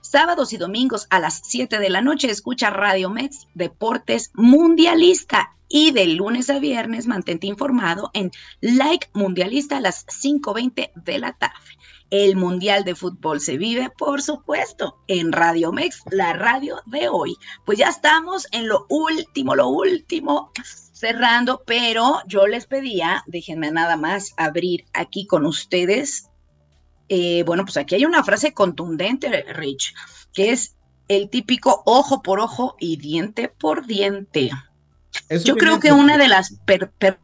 Sábados y domingos a las 7 de la noche escucha Radio Mex Deportes Mundialista y de lunes a viernes mantente informado en Like Mundialista a las 5.20 de la tarde. El Mundial de Fútbol se vive, por supuesto, en Radio Mex, la radio de hoy. Pues ya estamos en lo último, lo último, cerrando, pero yo les pedía, déjenme nada más abrir aquí con ustedes. Eh, bueno, pues aquí hay una frase contundente, Rich, que es el típico ojo por ojo y diente por diente yo creo que una de las,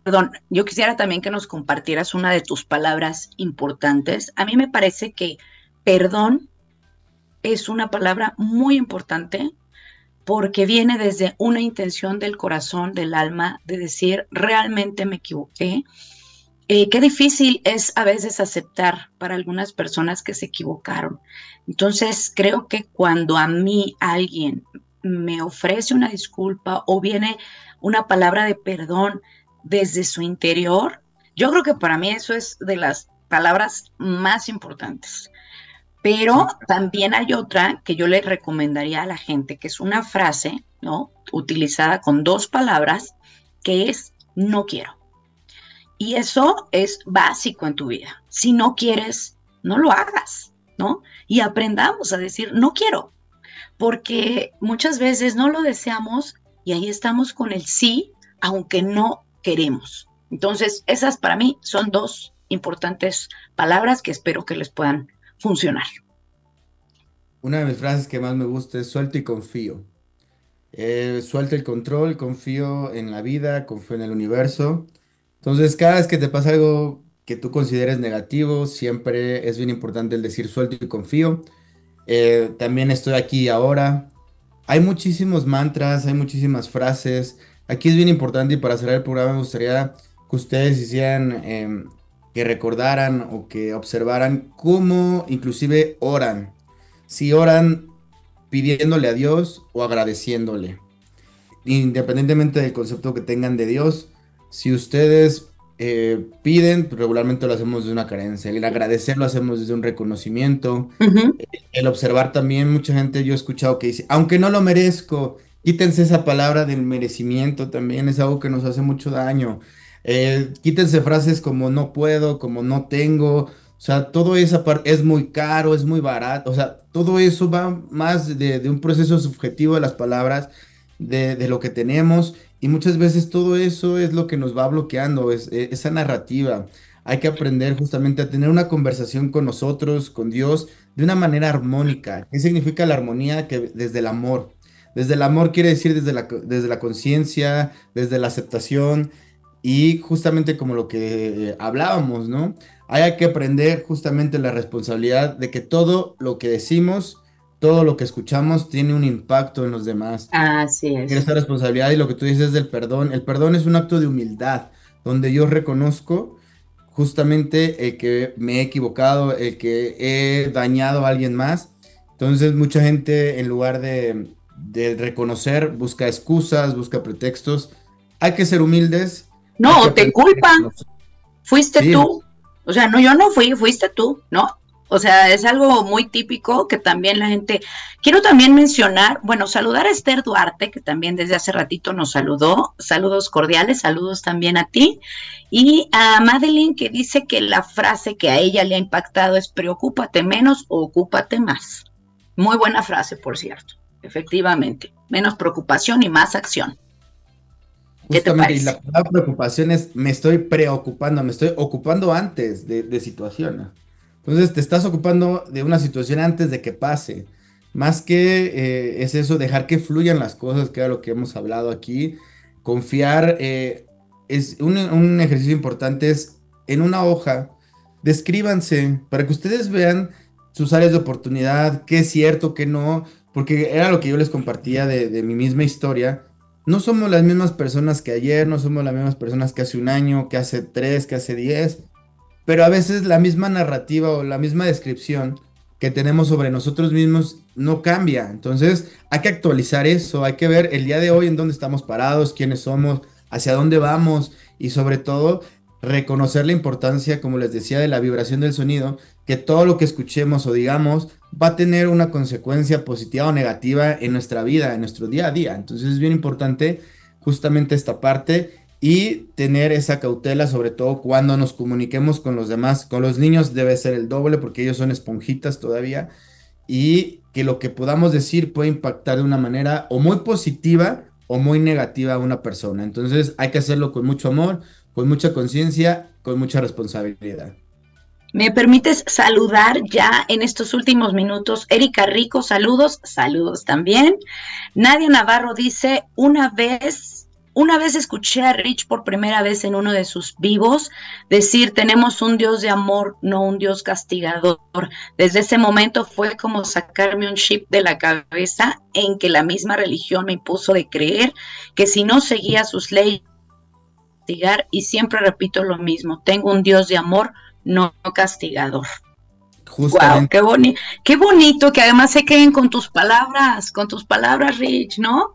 perdón, yo quisiera también que nos compartieras una de tus palabras importantes. A mí me parece que perdón es una palabra muy importante porque viene desde una intención del corazón, del alma, de decir, realmente me equivoqué. Eh, qué difícil es a veces aceptar para algunas personas que se equivocaron. Entonces, creo que cuando a mí alguien me ofrece una disculpa o viene una palabra de perdón desde su interior, yo creo que para mí eso es de las palabras más importantes. Pero también hay otra que yo le recomendaría a la gente, que es una frase, ¿no? Utilizada con dos palabras, que es no quiero. Y eso es básico en tu vida. Si no quieres, no lo hagas, ¿no? Y aprendamos a decir no quiero, porque muchas veces no lo deseamos y ahí estamos con el sí, aunque no queremos. Entonces, esas para mí son dos importantes palabras que espero que les puedan funcionar. Una de mis frases que más me gusta es suelto y confío. Eh, suelto el control, confío en la vida, confío en el universo. Entonces, cada vez que te pasa algo que tú consideres negativo, siempre es bien importante el decir suelto y confío. Eh, también estoy aquí ahora, hay muchísimos mantras, hay muchísimas frases. Aquí es bien importante y para cerrar el programa me gustaría que ustedes hicieran, em, que recordaran o que observaran cómo inclusive oran. Si oran pidiéndole a Dios o agradeciéndole. Independientemente del concepto que tengan de Dios, si ustedes eh, piden, regularmente lo hacemos de una carencia. El agradecer lo hacemos desde un reconocimiento. El observar también, mucha gente yo he escuchado que dice, aunque no lo merezco, quítense esa palabra del merecimiento también, es algo que nos hace mucho daño. Eh, quítense frases como no puedo, como no tengo. O sea, todo esa parte es muy caro, es muy barato. O sea, todo eso va más de, un proceso subjetivo de las palabras, de, de lo que tenemos. Y muchas veces todo eso es lo que nos va bloqueando, es, e, esa narrativa. Hay que aprender justamente a tener una conversación con nosotros, con Dios, de una manera armónica. ¿Qué significa la armonía? Que desde el amor. Desde el amor quiere decir desde la, desde la conciencia, desde la aceptación y justamente como lo que hablábamos, ¿no? Hay que aprender justamente la responsabilidad de que todo lo que decimos todo lo que escuchamos tiene un impacto en los demás. Así es. Esa responsabilidad y lo que tú dices del perdón. El perdón es un acto de humildad, donde yo reconozco justamente el que me he equivocado, el que he dañado a alguien más. Entonces mucha gente en lugar de, reconocer busca excusas, busca pretextos. Hay que ser humildes. No, te culpan. Fuiste tú. O sea, no, yo no fui, fuiste tú, ¿no? O sea, es algo muy típico que también la gente... Quiero también mencionar, bueno, saludar a Esther Duarte, que también desde hace ratito nos saludó. Saludos cordiales, saludos también a ti. Y a Madeline, que dice que la frase que a ella le ha impactado es preocúpate menos o ocúpate más. Muy buena frase, por cierto. Efectivamente. Menos preocupación y más acción. ¿Qué te parece? Y la preocupación es me estoy preocupando, me estoy ocupando antes de, de situaciones. Entonces te estás ocupando de una situación antes de que pase. Más que eh, es eso, dejar que fluyan las cosas, que era lo que hemos hablado aquí. Confiar, eh, es un, ejercicio importante, es en una hoja, descríbanse para que ustedes vean sus áreas de oportunidad, qué es cierto, qué no, porque era lo que yo les compartía de, de mi misma historia. No somos las mismas personas que ayer, no somos las mismas personas que hace un año, que hace tres, que hace diez pero a veces la misma narrativa o la misma descripción que tenemos sobre nosotros mismos no cambia. Entonces hay que actualizar eso, hay que ver el día de hoy en dónde estamos parados, quiénes somos, hacia dónde vamos y sobre todo reconocer la importancia, como les decía, de la vibración del sonido, que todo lo que escuchemos o digamos va a tener una consecuencia positiva o negativa en nuestra vida, en nuestro día a día. Entonces es bien importante justamente esta parte y tener esa cautela, sobre todo cuando nos comuniquemos con los demás. Con los niños debe ser el doble porque ellos son esponjitas todavía y que lo que podamos decir puede impactar de una manera o muy positiva o muy negativa a una persona. Entonces hay que hacerlo con mucho amor, con mucha conciencia, con mucha responsabilidad. ¿Me permites saludar ya en estos últimos minutos? Erika Rico, saludos, saludos también. Nadia Navarro dice, una vez una vez escuché a Rich por primera vez en uno de sus vivos decir, tenemos un Dios de amor, no un Dios castigador. Desde ese momento fue como sacarme un chip de la cabeza en que la misma religión me impuso de creer que si no seguía sus leyes, castigar, y siempre repito lo mismo, tengo un Dios de amor, no castigador. Justamente. qué, qué bonito que además se queden con tus palabras, con tus palabras, Rich, ¿no?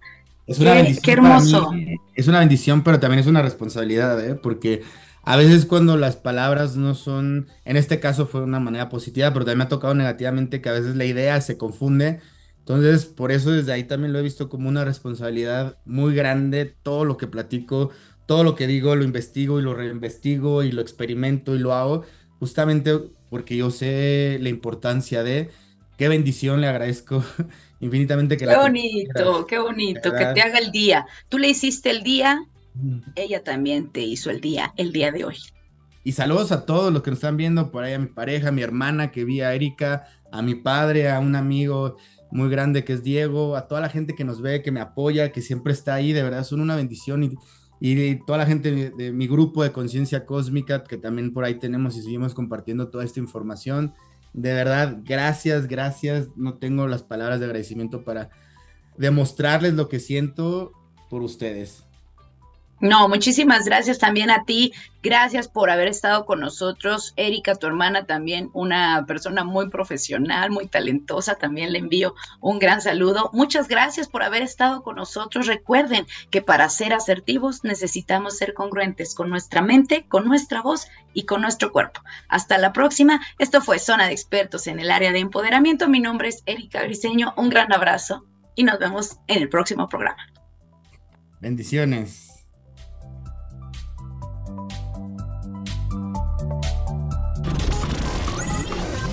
Es una bendición. Qué hermoso. Es una bendición, pero también es una responsabilidad, ¿eh? Porque a veces cuando las palabras no son, en este caso fue de una manera positiva, pero también me ha tocado negativamente que a veces la idea se confunde. Entonces, por eso desde ahí también lo he visto como una responsabilidad muy grande. Todo lo que platico, todo lo que digo, lo investigo y lo reinvestigo y lo experimento y lo hago, justamente porque yo sé la importancia de qué bendición le agradezco infinitamente que qué bonito, qué bonito, que te haga el día. Tú le hiciste el día, ella también te hizo el día, el día de hoy. Y saludos a todos los que nos están viendo, por ahí a mi pareja, a mi hermana que vi a Erika, a mi padre, a un amigo muy grande que es Diego, a toda la gente que nos ve, que me apoya, que siempre está ahí, de verdad son una bendición y, y toda la gente de, de mi grupo de conciencia cósmica que también por ahí tenemos y seguimos compartiendo toda esta información. De verdad, gracias, gracias. No tengo las palabras de agradecimiento para demostrarles lo que siento por ustedes. No, muchísimas gracias también a ti. Gracias por haber estado con nosotros. Erika, tu hermana, también una persona muy profesional, muy talentosa. También le envío un gran saludo. Muchas gracias por haber estado con nosotros. Recuerden que para ser asertivos necesitamos ser congruentes con nuestra mente, con nuestra voz y con nuestro cuerpo. Hasta la próxima. Esto fue Zona de Expertos en el área de empoderamiento. Mi nombre es Erika Briseño. Un gran abrazo y nos vemos en el próximo programa. Bendiciones.